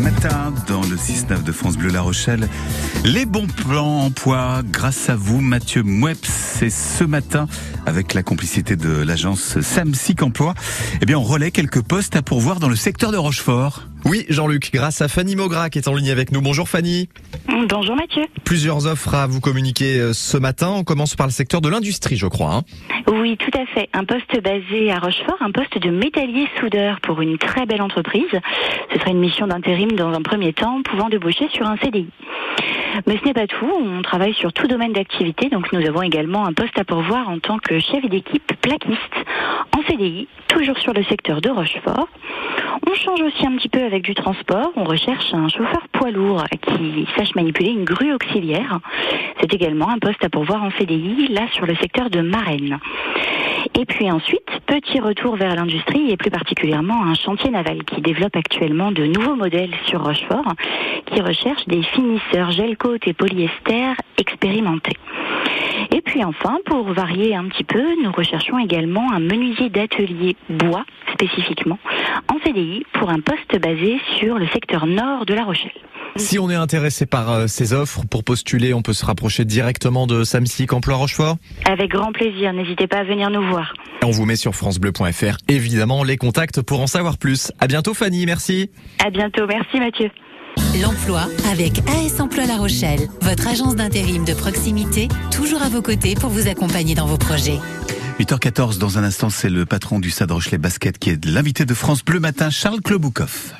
matin dans le 6-9 de France Bleu La Rochelle. Les bons plans emploi grâce à vous, Mathieu Moueps. C'est ce matin, avec la complicité de l'agence Samsic Emploi, eh bien, on relaie quelques postes à pourvoir dans le secteur de Rochefort. Oui, Jean-Luc, grâce à Fanny Maugras qui est en ligne avec nous. Bonjour Fanny. Bonjour Mathieu. Plusieurs offres à vous communiquer euh, ce matin. On commence par le secteur de l'industrie, je crois. Hein. Oui, tout à fait. Un poste basé à Rochefort, un poste de métallier soudeur pour une très belle entreprise. Ce sera une mission d'intérim dans un premier temps, pouvant déboucher sur un CDI. Mais ce n'est pas tout, on travaille sur tout domaine d'activité, donc nous avons également un poste à pourvoir en tant que chef d'équipe plaquiste en CDI, toujours sur le secteur de Rochefort. On change aussi un petit peu avec du transport. On recherche un chauffeur poids lourd qui sache manipuler une grue auxiliaire. C'est également un poste à pourvoir en CDI, là sur le secteur de Marennes. Et puis ensuite, petit retour vers l'industrie et plus particulièrement un chantier naval qui développe actuellement de nouveaux modèles sur Rochefort qui recherche des finisseurs gel coat et polyester expérimentés. Et puis enfin, pour varier un petit peu, nous recherchons également un menuisier d'atelier bois spécifiquement en CDI pour un poste basé sur le secteur nord de La Rochelle. Si on est intéressé par euh, ces offres, pour postuler, on peut se rapprocher directement de Samsic Emploi Rochefort? Avec grand plaisir, n'hésitez pas à venir nous voir. On vous met sur francebleu.fr évidemment les contacts pour en savoir plus. À bientôt Fanny, merci. À bientôt, merci Mathieu. L'emploi avec AS Emploi La Rochelle, votre agence d'intérim de proximité, toujours à vos côtés pour vous accompagner dans vos projets. 8h14, dans un instant, c'est le patron du Stade Rochelet Basket qui est l'invité de France Bleu Matin, Charles Kloboukov.